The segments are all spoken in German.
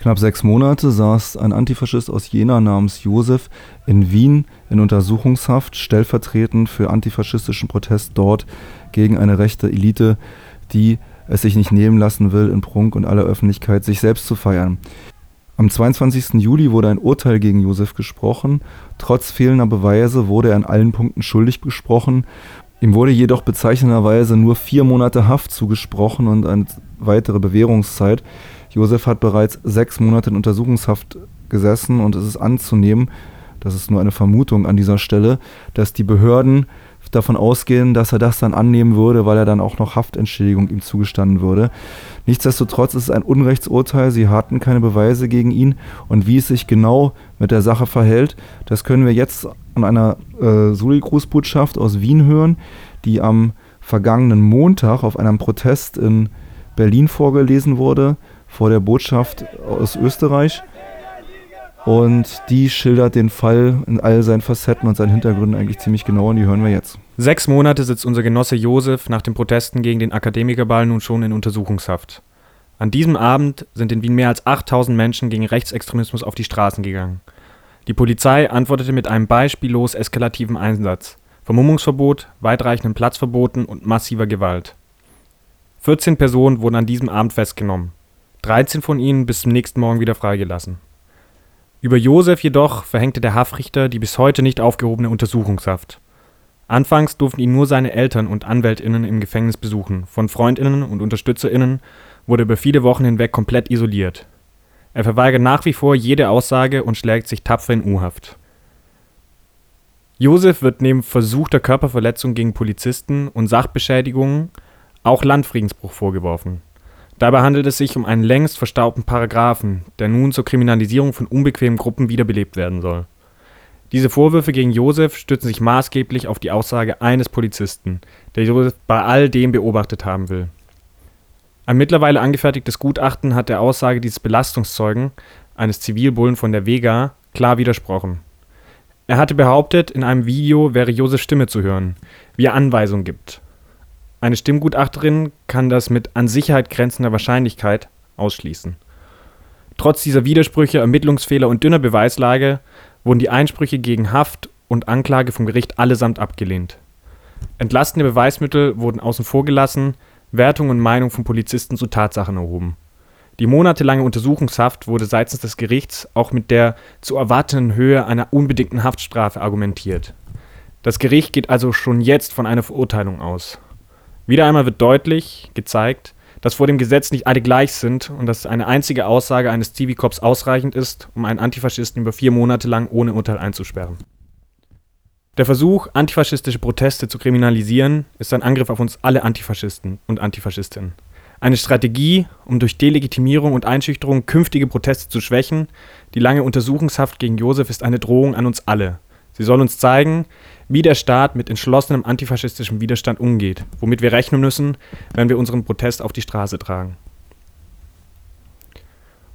Knapp sechs Monate saß ein Antifaschist aus Jena namens Josef in Wien in Untersuchungshaft, stellvertretend für antifaschistischen Protest dort gegen eine rechte Elite, die es sich nicht nehmen lassen will, in Prunk und aller Öffentlichkeit sich selbst zu feiern. Am 22. Juli wurde ein Urteil gegen Josef gesprochen. Trotz fehlender Beweise wurde er in allen Punkten schuldig gesprochen. Ihm wurde jedoch bezeichnenderweise nur vier Monate Haft zugesprochen und eine weitere Bewährungszeit. Josef hat bereits sechs Monate in Untersuchungshaft gesessen und es ist anzunehmen, das ist nur eine Vermutung an dieser Stelle, dass die Behörden davon ausgehen, dass er das dann annehmen würde, weil er dann auch noch Haftentschädigung ihm zugestanden würde. Nichtsdestotrotz ist es ein Unrechtsurteil, sie hatten keine Beweise gegen ihn und wie es sich genau mit der Sache verhält, das können wir jetzt an einer äh, Soli-Grußbotschaft aus Wien hören, die am vergangenen Montag auf einem Protest in Berlin vorgelesen wurde vor der Botschaft aus Österreich. Und die schildert den Fall in all seinen Facetten und seinen Hintergründen eigentlich ziemlich genau und die hören wir jetzt. Sechs Monate sitzt unser Genosse Josef nach den Protesten gegen den Akademikerball nun schon in Untersuchungshaft. An diesem Abend sind in Wien mehr als 8000 Menschen gegen Rechtsextremismus auf die Straßen gegangen. Die Polizei antwortete mit einem beispiellos eskalativen Einsatz, Vermummungsverbot, weitreichenden Platzverboten und massiver Gewalt. 14 Personen wurden an diesem Abend festgenommen. 13 von ihnen bis zum nächsten Morgen wieder freigelassen. Über Josef jedoch verhängte der Haftrichter die bis heute nicht aufgehobene Untersuchungshaft. Anfangs durften ihn nur seine Eltern und AnwältInnen im Gefängnis besuchen, von FreundInnen und UnterstützerInnen wurde über viele Wochen hinweg komplett isoliert. Er verweigert nach wie vor jede Aussage und schlägt sich tapfer in U-Haft. Josef wird neben versuchter Körperverletzung gegen Polizisten und Sachbeschädigungen auch Landfriedensbruch vorgeworfen Dabei handelt es sich um einen längst verstaubten Paragraphen, der nun zur Kriminalisierung von unbequemen Gruppen wiederbelebt werden soll. Diese Vorwürfe gegen Josef stützen sich maßgeblich auf die Aussage eines Polizisten, der Josef bei all dem beobachtet haben will. Ein mittlerweile angefertigtes Gutachten hat der Aussage dieses Belastungszeugen, eines Zivilbullen von der Vega, klar widersprochen. Er hatte behauptet, in einem Video wäre Josefs Stimme zu hören, wie er Anweisungen gibt. Eine Stimmgutachterin kann das mit an Sicherheit grenzender Wahrscheinlichkeit ausschließen. Trotz dieser Widersprüche, Ermittlungsfehler und dünner Beweislage wurden die Einsprüche gegen Haft und Anklage vom Gericht allesamt abgelehnt. Entlastende Beweismittel wurden außen vor gelassen, Wertung und Meinung von Polizisten zu Tatsachen erhoben. Die monatelange Untersuchungshaft wurde seitens des Gerichts auch mit der zu erwartenden Höhe einer unbedingten Haftstrafe argumentiert. Das Gericht geht also schon jetzt von einer Verurteilung aus. Wieder einmal wird deutlich gezeigt, dass vor dem Gesetz nicht alle gleich sind und dass eine einzige Aussage eines TV-Cops ausreichend ist, um einen Antifaschisten über vier Monate lang ohne Urteil einzusperren. Der Versuch, antifaschistische Proteste zu kriminalisieren, ist ein Angriff auf uns alle Antifaschisten und Antifaschistinnen. Eine Strategie, um durch Delegitimierung und Einschüchterung künftige Proteste zu schwächen. Die lange Untersuchungshaft gegen Josef ist eine Drohung an uns alle. Sie soll uns zeigen, wie der Staat mit entschlossenem antifaschistischem Widerstand umgeht, womit wir rechnen müssen, wenn wir unseren Protest auf die Straße tragen.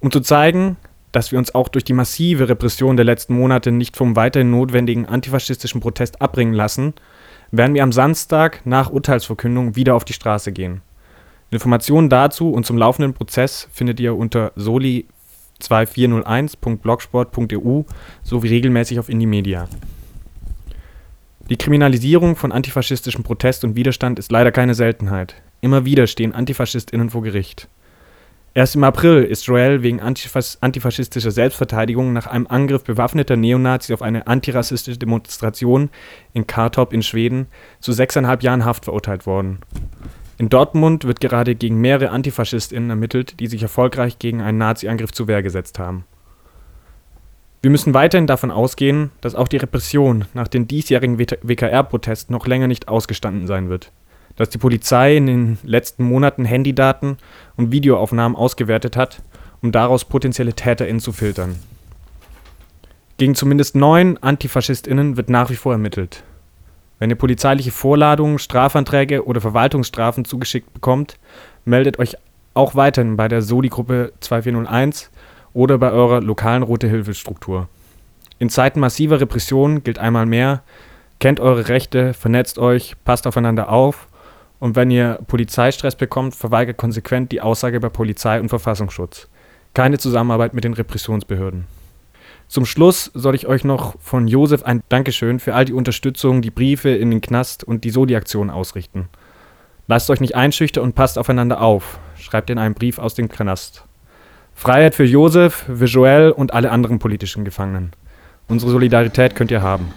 Um zu zeigen, dass wir uns auch durch die massive Repression der letzten Monate nicht vom weiterhin notwendigen antifaschistischen Protest abbringen lassen, werden wir am Samstag nach Urteilsverkündung wieder auf die Straße gehen. Informationen dazu und zum laufenden Prozess findet ihr unter soli2401.blogsport.eu sowie regelmäßig auf Indie die Kriminalisierung von antifaschistischem Protest und Widerstand ist leider keine Seltenheit. Immer wieder stehen AntifaschistInnen vor Gericht. Erst im April ist Joel wegen antifas antifaschistischer Selbstverteidigung nach einem Angriff bewaffneter Neonazis auf eine antirassistische Demonstration in Kartorp in Schweden zu sechseinhalb Jahren Haft verurteilt worden. In Dortmund wird gerade gegen mehrere AntifaschistInnen ermittelt, die sich erfolgreich gegen einen Nazi-Angriff zur Wehr gesetzt haben. Wir müssen weiterhin davon ausgehen, dass auch die Repression nach den diesjährigen WKR-Protesten noch länger nicht ausgestanden sein wird. Dass die Polizei in den letzten Monaten Handydaten und Videoaufnahmen ausgewertet hat, um daraus potenzielle TäterInnen zu filtern. Gegen zumindest neun AntifaschistInnen wird nach wie vor ermittelt. Wenn ihr polizeiliche Vorladungen, Strafanträge oder Verwaltungsstrafen zugeschickt bekommt, meldet euch auch weiterhin bei der Soli-Gruppe 2401 oder bei eurer lokalen Rote-Hilfe-Struktur. In Zeiten massiver Repression gilt einmal mehr, kennt eure Rechte, vernetzt euch, passt aufeinander auf und wenn ihr Polizeistress bekommt, verweigert konsequent die Aussage bei Polizei und Verfassungsschutz. keine Zusammenarbeit mit den Repressionsbehörden. Zum Schluss soll ich euch noch von Josef ein Dankeschön für all die Unterstützung, die Briefe in den Knast und die Soli-Aktion ausrichten. Lasst euch nicht einschüchtern und passt aufeinander auf, schreibt in einem Brief aus dem Knast. Freiheit für Josef, Joel und alle anderen politischen Gefangenen. Unsere Solidarität könnt ihr haben.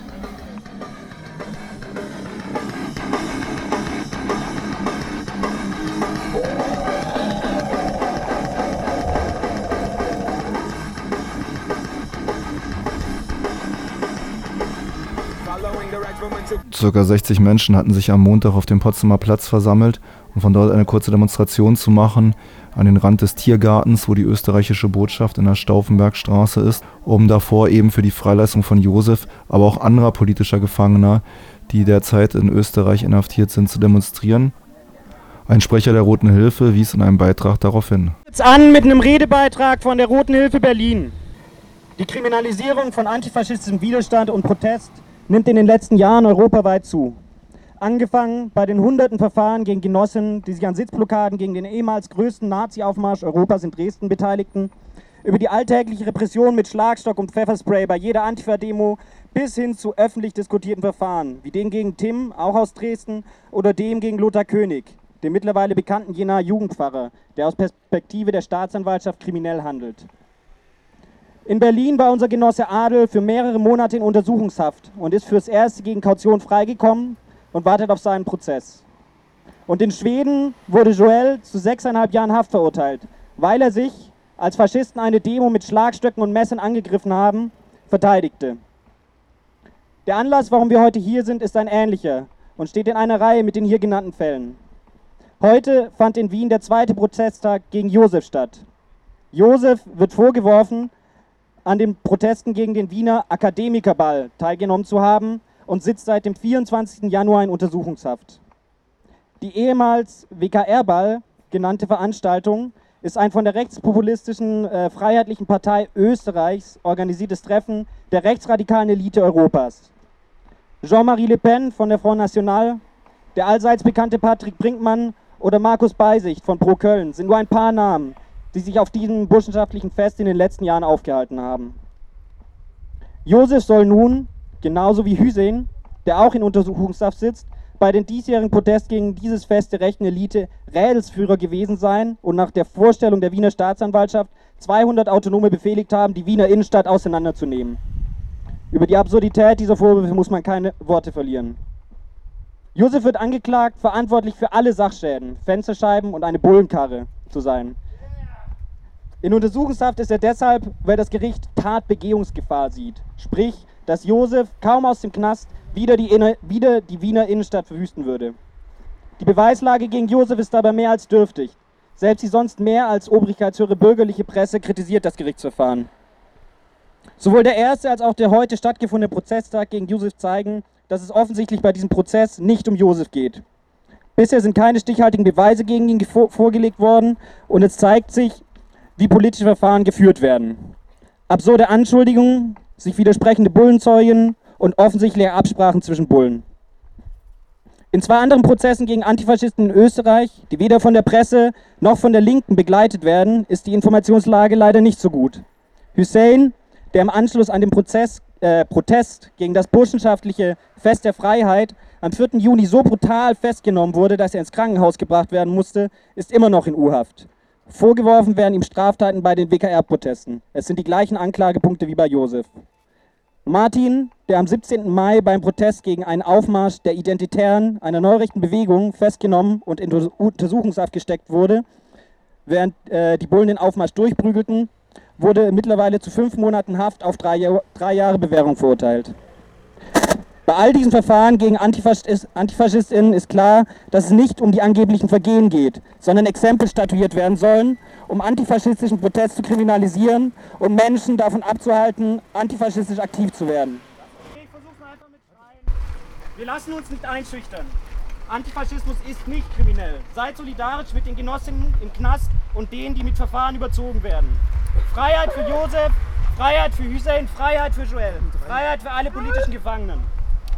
Circa 60 Menschen hatten sich am Montag auf dem Potsdamer Platz versammelt, um von dort eine kurze Demonstration zu machen, an den Rand des Tiergartens, wo die österreichische Botschaft in der Stauffenbergstraße ist, um davor eben für die Freilassung von Josef, aber auch anderer politischer Gefangener, die derzeit in Österreich inhaftiert sind, zu demonstrieren. Ein Sprecher der Roten Hilfe wies in einem Beitrag darauf hin. Jetzt an mit einem Redebeitrag von der Roten Hilfe Berlin. Die Kriminalisierung von antifaschistischem Widerstand und Protest nimmt in den letzten Jahren europaweit zu. Angefangen bei den hunderten Verfahren gegen Genossen, die sich an Sitzblockaden gegen den ehemals größten Nazi-Aufmarsch Europas in Dresden beteiligten, über die alltägliche Repression mit Schlagstock und Pfefferspray bei jeder Antifa-Demo bis hin zu öffentlich diskutierten Verfahren, wie den gegen Tim, auch aus Dresden, oder dem gegen Lothar König, dem mittlerweile bekannten Jenaer Jugendpfarrer, der aus Perspektive der Staatsanwaltschaft kriminell handelt. In Berlin war unser Genosse Adel für mehrere Monate in Untersuchungshaft und ist fürs Erste gegen Kaution freigekommen und wartet auf seinen Prozess. Und in Schweden wurde Joel zu sechseinhalb Jahren Haft verurteilt, weil er sich, als Faschisten eine Demo mit Schlagstöcken und Messern angegriffen haben, verteidigte. Der Anlass, warum wir heute hier sind, ist ein ähnlicher und steht in einer Reihe mit den hier genannten Fällen. Heute fand in Wien der zweite Prozesstag gegen Josef statt. Josef wird vorgeworfen, an den Protesten gegen den Wiener Akademikerball teilgenommen zu haben und sitzt seit dem 24. Januar in Untersuchungshaft. Die ehemals WKR-Ball genannte Veranstaltung ist ein von der rechtspopulistischen äh, Freiheitlichen Partei Österreichs organisiertes Treffen der rechtsradikalen Elite Europas. Jean-Marie Le Pen von der Front National, der allseits bekannte Patrick Brinkmann oder Markus Beisicht von Pro Köln sind nur ein paar Namen, die sich auf diesem burschenschaftlichen Fest in den letzten Jahren aufgehalten haben. Josef soll nun, genauso wie Hüseyin, der auch in Untersuchungshaft sitzt, bei den diesjährigen Protest gegen dieses Fest der rechten Elite Rädelsführer gewesen sein und nach der Vorstellung der Wiener Staatsanwaltschaft 200 Autonome befehligt haben, die Wiener Innenstadt auseinanderzunehmen. Über die Absurdität dieser Vorwürfe muss man keine Worte verlieren. Josef wird angeklagt, verantwortlich für alle Sachschäden, Fensterscheiben und eine Bullenkarre zu sein. In Untersuchungshaft ist er deshalb, weil das Gericht Tatbegehungsgefahr sieht. Sprich, dass Josef kaum aus dem Knast wieder die, wieder die Wiener Innenstadt verwüsten würde. Die Beweislage gegen Josef ist dabei mehr als dürftig. Selbst die sonst mehr als obrigkeitshöhere bürgerliche Presse kritisiert das Gerichtsverfahren. Sowohl der erste als auch der heute stattgefundene Prozesstag gegen Josef zeigen, dass es offensichtlich bei diesem Prozess nicht um Josef geht. Bisher sind keine stichhaltigen Beweise gegen ihn vorgelegt worden und es zeigt sich, wie politische Verfahren geführt werden. Absurde Anschuldigungen, sich widersprechende Bullenzeugen und offensichtliche Absprachen zwischen Bullen. In zwei anderen Prozessen gegen Antifaschisten in Österreich, die weder von der Presse noch von der Linken begleitet werden, ist die Informationslage leider nicht so gut. Hussein, der im Anschluss an den Prozess, äh, Protest gegen das burschenschaftliche Fest der Freiheit am 4. Juni so brutal festgenommen wurde, dass er ins Krankenhaus gebracht werden musste, ist immer noch in U-Haft. Vorgeworfen werden ihm Straftaten bei den WKR-Protesten. Es sind die gleichen Anklagepunkte wie bei Josef. Martin, der am 17. Mai beim Protest gegen einen Aufmarsch der Identitären, einer neurechten Bewegung, festgenommen und in Untersuchungshaft gesteckt wurde, während äh, die Bullen den Aufmarsch durchprügelten, wurde mittlerweile zu fünf Monaten Haft auf drei, drei Jahre Bewährung verurteilt. Bei all diesen Verfahren gegen AntifaschistInnen ist klar, dass es nicht um die angeblichen Vergehen geht, sondern Exempel statuiert werden sollen, um antifaschistischen Protest zu kriminalisieren und Menschen davon abzuhalten, antifaschistisch aktiv zu werden. Wir lassen uns nicht einschüchtern. Antifaschismus ist nicht kriminell. Seid solidarisch mit den Genossinnen im Knast und denen, die mit Verfahren überzogen werden. Freiheit für Josef, Freiheit für Hussein, Freiheit für Joel, Freiheit für alle politischen Gefangenen.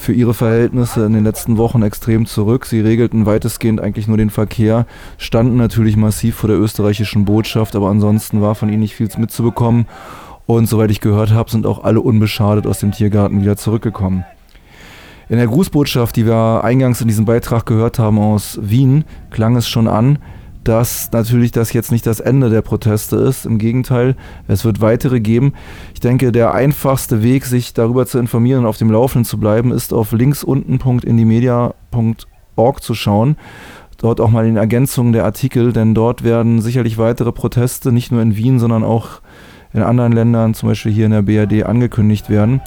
für ihre Verhältnisse in den letzten Wochen extrem zurück. Sie regelten weitestgehend eigentlich nur den Verkehr, standen natürlich massiv vor der österreichischen Botschaft, aber ansonsten war von ihnen nicht viel mitzubekommen. Und soweit ich gehört habe, sind auch alle unbeschadet aus dem Tiergarten wieder zurückgekommen. In der Grußbotschaft, die wir eingangs in diesem Beitrag gehört haben aus Wien, klang es schon an, dass natürlich das jetzt nicht das Ende der Proteste ist. Im Gegenteil, es wird weitere geben. Ich denke, der einfachste Weg, sich darüber zu informieren und auf dem Laufenden zu bleiben, ist auf linksunten.indimedia.org zu schauen. Dort auch mal in Ergänzungen der Artikel, denn dort werden sicherlich weitere Proteste, nicht nur in Wien, sondern auch in anderen Ländern, zum Beispiel hier in der BRD, angekündigt werden.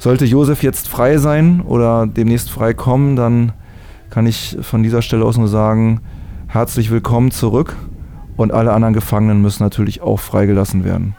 Sollte Josef jetzt frei sein oder demnächst frei kommen, dann kann ich von dieser Stelle aus nur sagen, herzlich willkommen zurück und alle anderen Gefangenen müssen natürlich auch freigelassen werden.